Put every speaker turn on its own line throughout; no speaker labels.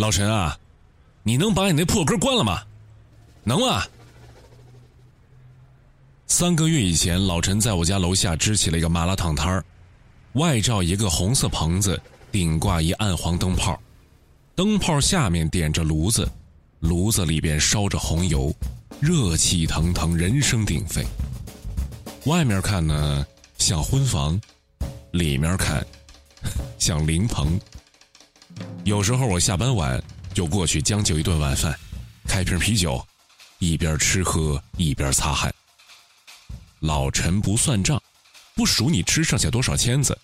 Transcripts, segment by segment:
老陈啊，你能把你那破歌关了吗？能啊。三个月以前，老陈在我家楼下支起了一个麻辣烫摊儿，外罩一个红色棚子，顶挂一暗黄灯泡，灯泡下面点着炉子，炉子里边烧着红油，热气腾腾，人声鼎沸。外面看呢像婚房，里面看 像灵棚。有时候我下班晚，就过去将就一顿晚饭，开瓶啤酒，一边吃喝一边擦汗。老陈不算账，不数你吃剩下多少签子。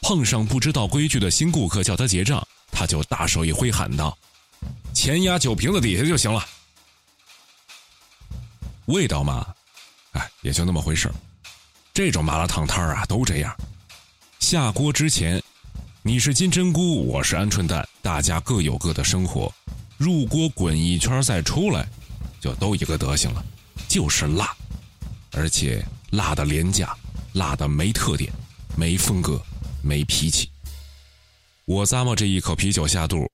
碰上不知道规矩的新顾客叫他结账，他就大手一挥喊道：“钱压酒瓶子底下就行了。”味道嘛，哎，也就那么回事这种麻辣烫摊啊，都这样。下锅之前，你是金针菇，我是鹌鹑蛋，大家各有各的生活。入锅滚一圈再出来，就都一个德行了，就是辣。而且辣的廉价，辣的没特点，没风格，没脾气。我咂摸这一口啤酒下肚，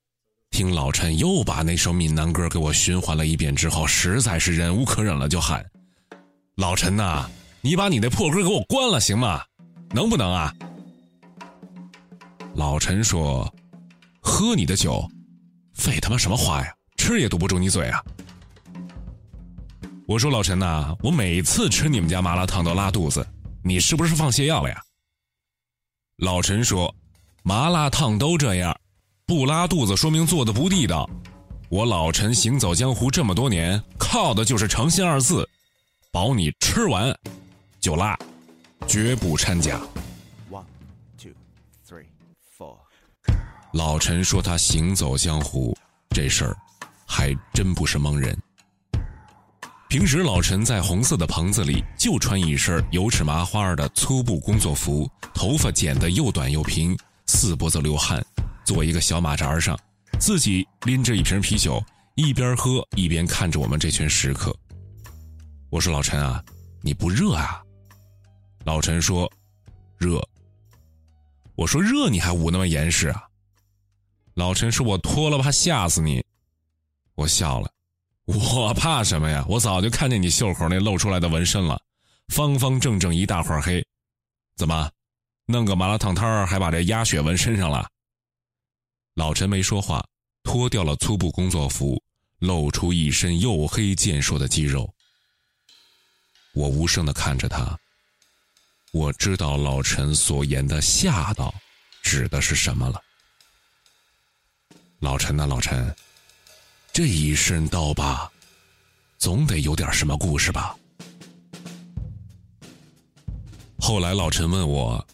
听老陈又把那首闽南歌给我循环了一遍之后，实在是忍无可忍了，就喊：“老陈呐，你把你那破歌给我关了行吗？能不能啊？”老陈说：“喝你的酒，废他妈什么话呀？吃也堵不住你嘴啊！”我说老陈呐，我每次吃你们家麻辣烫都拉肚子，你是不是放泻药了呀？老陈说，麻辣烫都这样，不拉肚子说明做的不地道。我老陈行走江湖这么多年，靠的就是诚信二字，保你吃完就拉，绝不掺假。老陈说他行走江湖这事儿，还真不是蒙人。平时老陈在红色的棚子里就穿一身油纸麻花的粗布工作服，头发剪得又短又平，四脖子流汗，坐一个小马扎上，自己拎着一瓶啤酒，一边喝一边看着我们这群食客。我说老陈啊，你不热啊？老陈说，热。我说热你还捂那么严实啊？老陈说我脱了怕吓死你。我笑了。我怕什么呀？我早就看见你袖口那露出来的纹身了，方方正正一大块黑，怎么，弄个麻辣烫摊儿还把这鸭血纹身上了？老陈没说话，脱掉了粗布工作服，露出一身黝黑健硕的肌肉。我无声的看着他，我知道老陈所言的吓到，指的是什么了。老陈呐，老陈。这一身刀疤，总得有点什么故事吧？后来老陈问我：“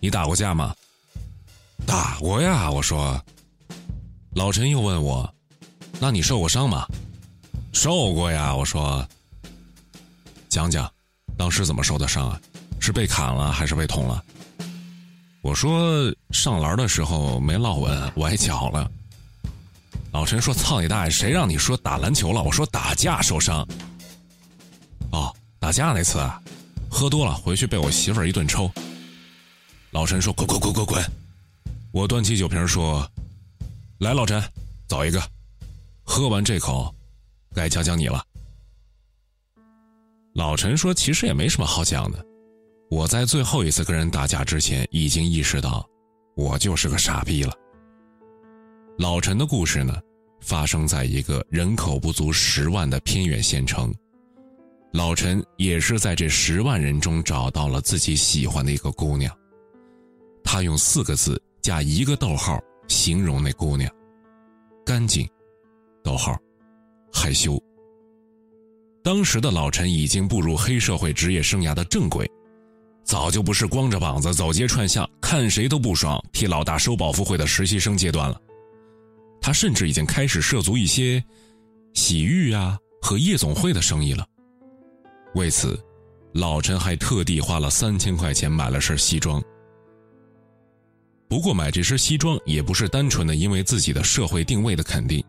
你打过架吗？”“打过呀。”我说。老陈又问我：“那你受过伤吗？”“受过呀。”我说。讲讲，当时怎么受的伤啊？是被砍了还是被捅了？我说上篮的时候没落稳，崴脚了。老陈说：“操你大爷！谁让你说打篮球了？我说打架受伤。哦，打架那次，喝多了回去被我媳妇儿一顿抽。”老陈说：“滚滚滚滚滚！”我端起酒瓶说：“来，老陈，走一个。喝完这口，该讲讲你了。”老陈说：“其实也没什么好讲的。我在最后一次跟人打架之前，已经意识到，我就是个傻逼了。”老陈的故事呢，发生在一个人口不足十万的偏远县城。老陈也是在这十万人中找到了自己喜欢的一个姑娘。他用四个字加一个逗号形容那姑娘：干净，逗号，害羞。当时的老陈已经步入黑社会职业生涯的正轨，早就不是光着膀子走街串巷看谁都不爽替老大收保护费的实习生阶段了。他甚至已经开始涉足一些洗浴啊和夜总会的生意了。为此，老陈还特地花了三千块钱买了身西装。不过，买这身西装也不是单纯的因为自己的社会定位的肯定，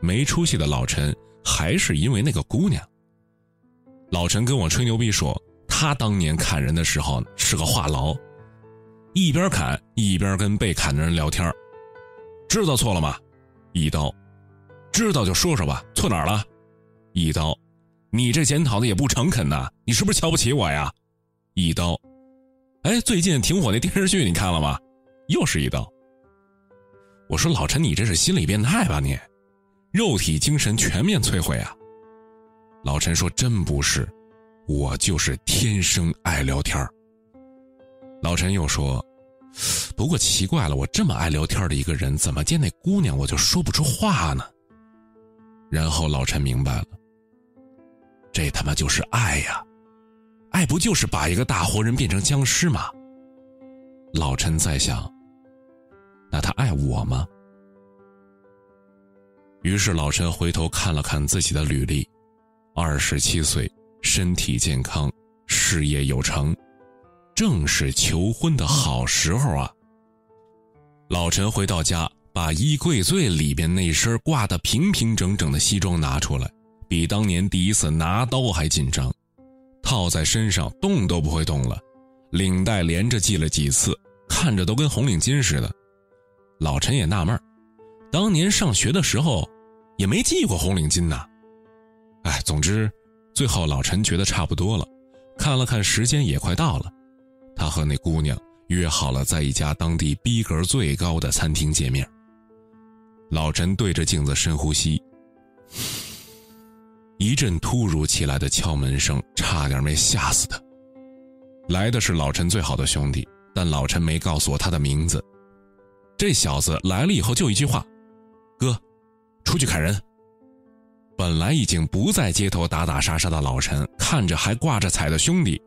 没出息的老陈还是因为那个姑娘。老陈跟我吹牛逼说，他当年砍人的时候是个话痨，一边砍一边跟被砍的人聊天知道错了吗？一刀，知道就说说吧，错哪儿了？一刀，你这检讨的也不诚恳呐，你是不是瞧不起我呀？一刀，哎，最近挺火那电视剧你看了吗？又是一刀。我说老陈，你这是心理变态吧你？肉体精神全面摧毁啊！老陈说真不是，我就是天生爱聊天老陈又说。不过奇怪了，我这么爱聊天的一个人，怎么见那姑娘我就说不出话呢？然后老陈明白了，这他妈就是爱呀！爱不就是把一个大活人变成僵尸吗？老陈在想，那他爱我吗？于是老陈回头看了看自己的履历，二十七岁，身体健康，事业有成。正是求婚的好时候啊！老陈回到家，把衣柜最里边那身挂得平平整整的西装拿出来，比当年第一次拿刀还紧张，套在身上动都不会动了，领带连着系了几次，看着都跟红领巾似的。老陈也纳闷当年上学的时候也没系过红领巾呐。哎，总之，最后老陈觉得差不多了，看了看时间，也快到了。他和那姑娘约好了在一家当地逼格最高的餐厅见面。老陈对着镜子深呼吸，一阵突如其来的敲门声，差点没吓死他。来的是老陈最好的兄弟，但老陈没告诉我他的名字。这小子来了以后就一句话：“哥，出去砍人。”本来已经不在街头打打杀杀的老陈，看着还挂着彩的兄弟。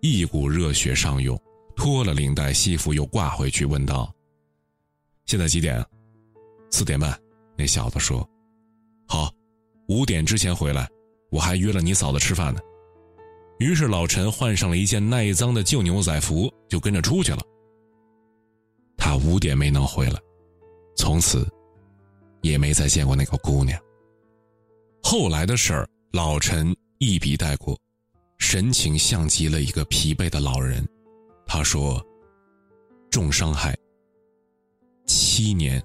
一股热血上涌，脱了领带，西服又挂回去，问道：“现在几点？”四点半。那小子说：“好，五点之前回来，我还约了你嫂子吃饭呢。”于是老陈换上了一件耐脏的旧牛仔服，就跟着出去了。他五点没能回来，从此也没再见过那个姑娘。后来的事儿，老陈一笔带过。神情像极了一个疲惫的老人，他说：“重伤害，七年，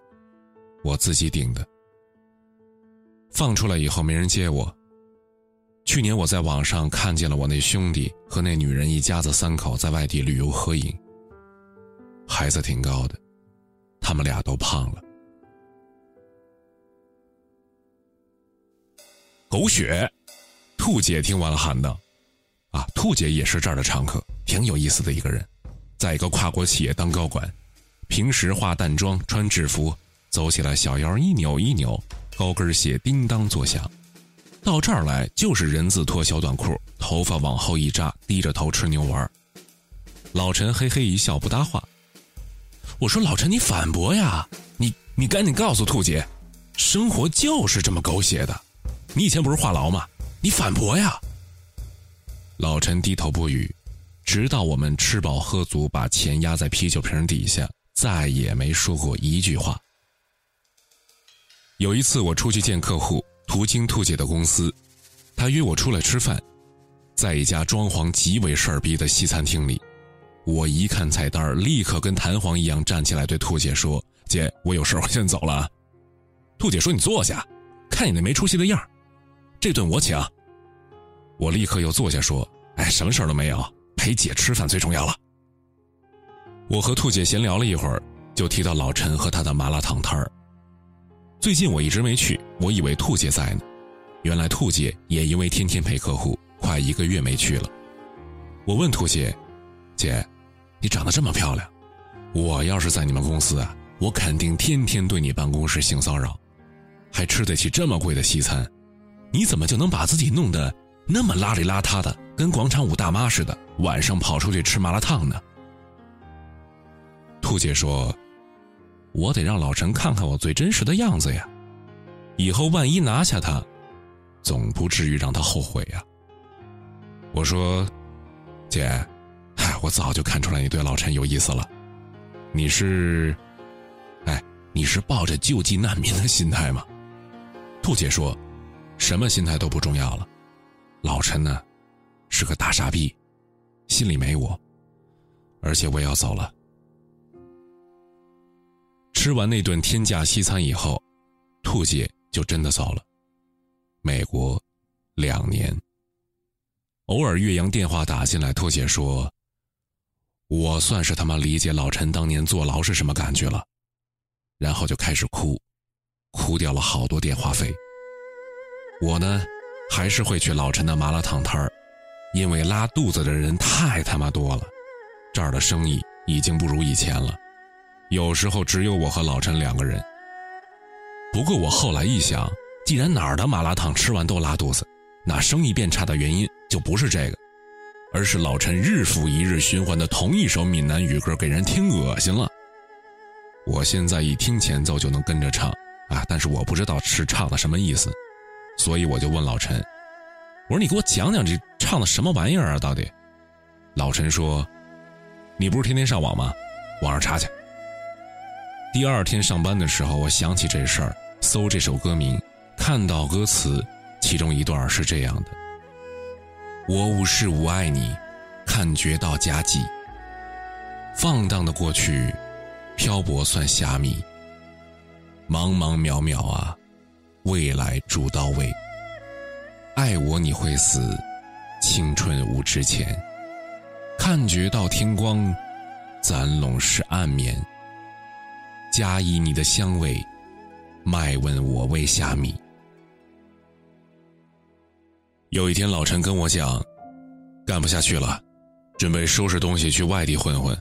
我自己顶的。放出来以后没人接我。去年我在网上看见了我那兄弟和那女人一家子三口在外地旅游合影，孩子挺高的，他们俩都胖了。狗血，兔姐听完了喊道。”啊，兔姐也是这儿的常客，挺有意思的一个人，在一个跨国企业当高管，平时化淡妆，穿制服，走起来小腰一扭一扭，高跟鞋叮当作响。到这儿来就是人字拖小短裤，头发往后一扎，低着头吃牛丸。老陈嘿嘿一笑，不搭话。我说老陈，你反驳呀！你你赶紧告诉兔姐，生活就是这么狗血的。你以前不是话痨吗？你反驳呀！老陈低头不语，直到我们吃饱喝足，把钱压在啤酒瓶底下，再也没说过一句话。有一次我出去见客户，途经兔姐的公司，她约我出来吃饭，在一家装潢极为事儿逼的西餐厅里。我一看菜单，立刻跟弹簧一样站起来对兔姐说：“姐，我有事我先走了。”兔姐说：“你坐下，看你那没出息的样这顿我请。”我立刻又坐下说：“哎，什么事儿都没有，陪姐吃饭最重要了。”我和兔姐闲聊了一会儿，就提到老陈和他的麻辣烫摊儿。最近我一直没去，我以为兔姐在呢，原来兔姐也因为天天陪客户，快一个月没去了。我问兔姐：“姐，你长得这么漂亮，我要是在你们公司啊，我肯定天天对你办公室性骚扰，还吃得起这么贵的西餐，你怎么就能把自己弄得？”那么邋里邋遢的，跟广场舞大妈似的，晚上跑出去吃麻辣烫呢？兔姐说：“我得让老陈看看我最真实的样子呀，以后万一拿下他，总不至于让他后悔呀。”我说：“姐，嗨，我早就看出来你对老陈有意思了，你是，哎，你是抱着救济难民的心态吗？”兔姐说：“什么心态都不重要了。”老陈呢，是个大傻逼，心里没我，而且我要走了。吃完那顿天价西餐以后，兔姐就真的走了。美国，两年。偶尔岳阳电话打进来，兔姐说：“我算是他妈理解老陈当年坐牢是什么感觉了。”然后就开始哭，哭掉了好多电话费。我呢，还是会去老陈的麻辣烫摊儿，因为拉肚子的人太他妈多了，这儿的生意已经不如以前了。有时候只有我和老陈两个人。不过我后来一想，既然哪儿的麻辣烫吃完都拉肚子，那生意变差的原因就不是这个，而是老陈日复一日循环的同一首闽南语歌给人听恶心了。我现在一听前奏就能跟着唱啊，但是我不知道是唱的什么意思，所以我就问老陈：“我说你给我讲讲这唱的什么玩意儿啊？到底？”老陈说：“你不是天天上网吗？网上查去。”第二天上班的时候，我想起这事儿，搜这首歌名，看到歌词，其中一段是这样的：“我无是无爱你，看觉到佳绩。放荡的过去，漂泊算虾米。茫茫渺渺啊，未来主到位。爱我你会死，青春无值钱。看觉到天光，咱拢是暗眠。”加以你的香味，卖问我为虾米。有一天，老陈跟我讲，干不下去了，准备收拾东西去外地混混。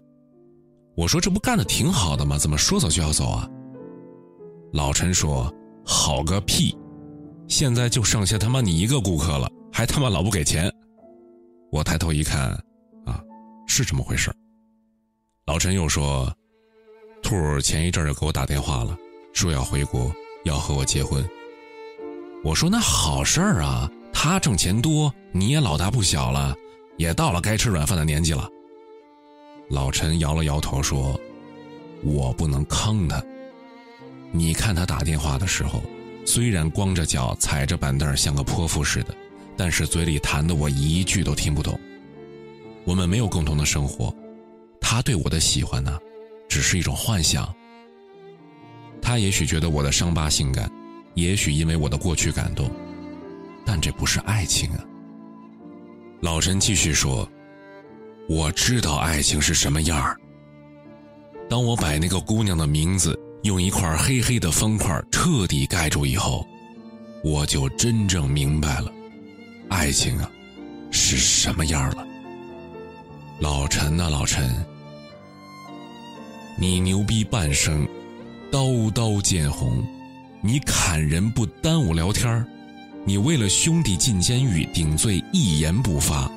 我说：“这不干的挺好的吗？怎么说走就要走啊？”老陈说：“好个屁！现在就剩下他妈你一个顾客了，还他妈老不给钱。”我抬头一看，啊，是这么回事老陈又说。兔儿前一阵就给我打电话了，说要回国，要和我结婚。我说那好事儿啊，他挣钱多，你也老大不小了，也到了该吃软饭的年纪了。老陈摇了摇头说：“我不能坑他。你看他打电话的时候，虽然光着脚踩着板凳像个泼妇似的，但是嘴里谈的我一句都听不懂。我们没有共同的生活，他对我的喜欢呢？”只是一种幻想。他也许觉得我的伤疤性感，也许因为我的过去感动，但这不是爱情啊。老陈继续说：“我知道爱情是什么样儿。当我把那个姑娘的名字用一块黑黑的方块彻底盖住以后，我就真正明白了，爱情啊，是什么样了。”老陈啊，老陈。你牛逼半生，刀刀见红；你砍人不耽误聊天你为了兄弟进监狱顶罪一言不发；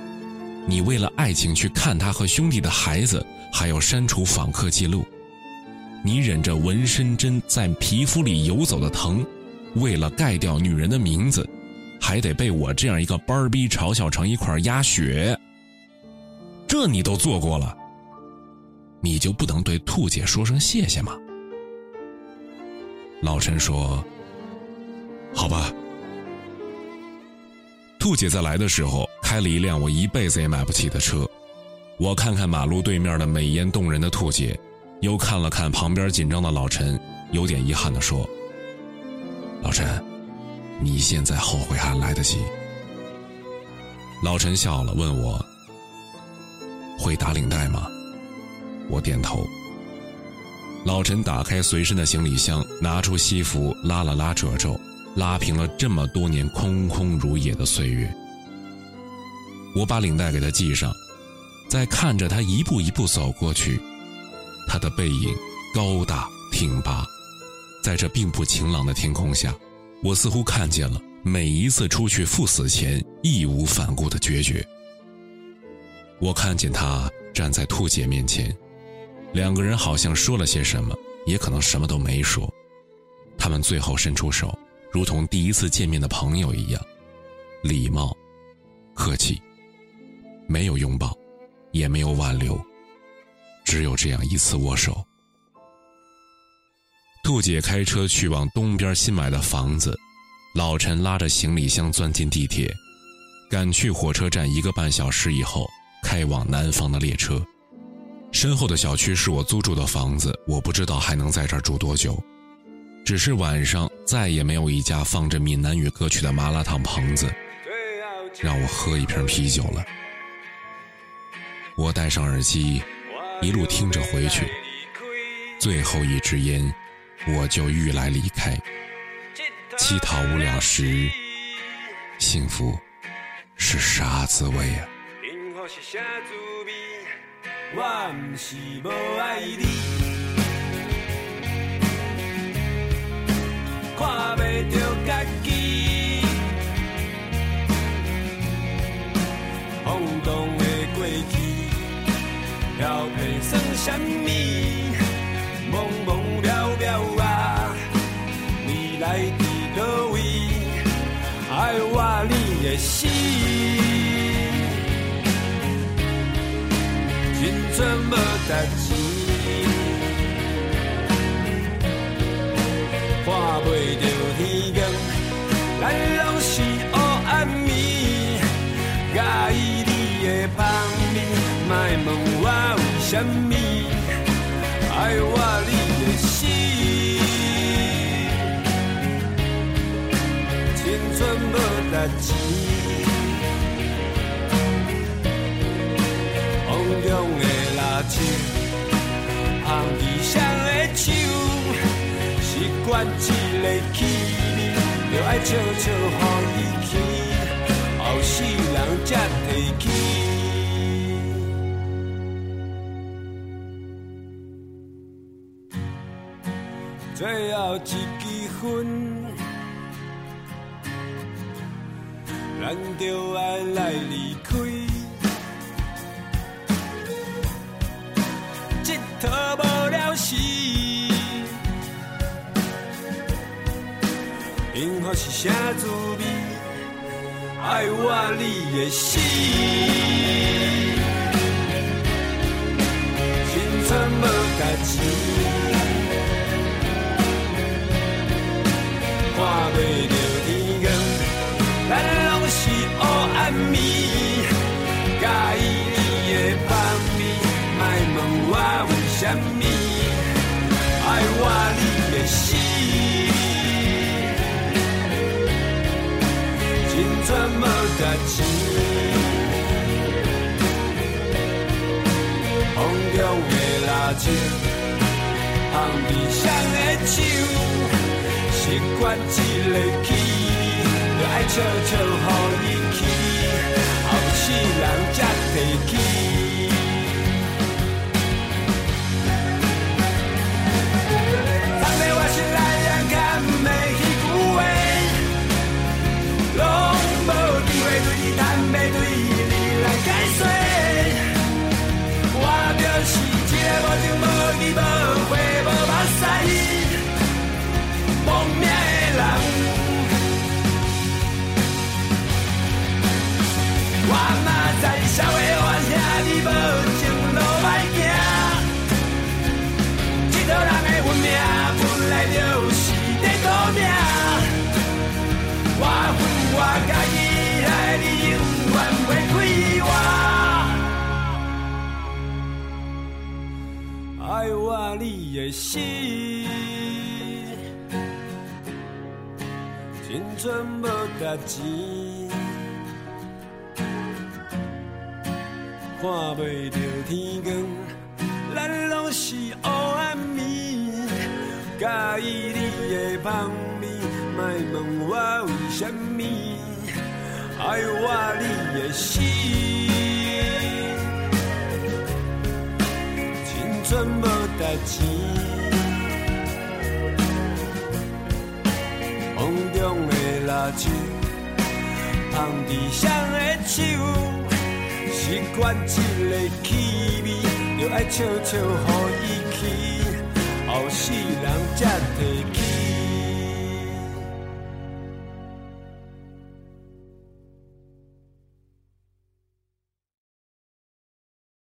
你为了爱情去看他和兄弟的孩子，还要删除访客记录；你忍着纹身针在皮肤里游走的疼，为了盖掉女人的名字，还得被我这样一个班儿逼嘲笑成一块鸭血。这你都做过了。你就不能对兔姐说声谢谢吗？老陈说：“好吧。”兔姐在来的时候开了一辆我一辈子也买不起的车。我看看马路对面的美艳动人的兔姐，又看了看旁边紧张的老陈，有点遗憾的说：“老陈，你现在后悔还来得及。”老陈笑了，问我：“会打领带吗？”我点头。老陈打开随身的行李箱，拿出西服，拉了拉褶皱，拉平了这么多年空空如也的岁月。我把领带给他系上，在看着他一步一步走过去，他的背影高大挺拔，在这并不晴朗的天空下，我似乎看见了每一次出去赴死前义无反顾的决绝。我看见他站在兔姐面前。两个人好像说了些什么，也可能什么都没说。他们最后伸出手，如同第一次见面的朋友一样，礼貌、客气，没有拥抱，也没有挽留，只有这样一次握手。兔姐开车去往东边新买的房子，老陈拉着行李箱钻进地铁，赶去火车站一个半小时以后开往南方的列车。身后的小区是我租住的房子，我不知道还能在这儿住多久。
只是晚上再也没有一家放着闽南语歌曲的麻辣烫棚子，让我喝一瓶啤酒了。我戴上耳机，一路听着回去，最后一支烟，我就欲来离开。乞讨无聊时，幸福是啥滋味啊？看袂着什么？茫茫渺渺啊，未来伫倒位？爱我你会死，青春无代无值钱，风中的蜡烛，红衣裳的手。习惯一个气味，就爱悄悄予伊去，后世人才提起。最后一支烟，咱就爱来离开，一佗无了时。幸福是啥滋味？爱我你的死，青春无价钱，你的死。怎么值钱？风中的蜡烛，香味香的手，习惯一个气味，就爱悄悄予伊去，后世人才提起。心，青春无值钱，看袂着天光，咱拢是黑暗暝。介意你的香味，莫问我为什么爱我你的死，青春无值钱。蜡烛，香伫谁的手？习惯这个气味，就爱笑笑予伊去，后世人才提。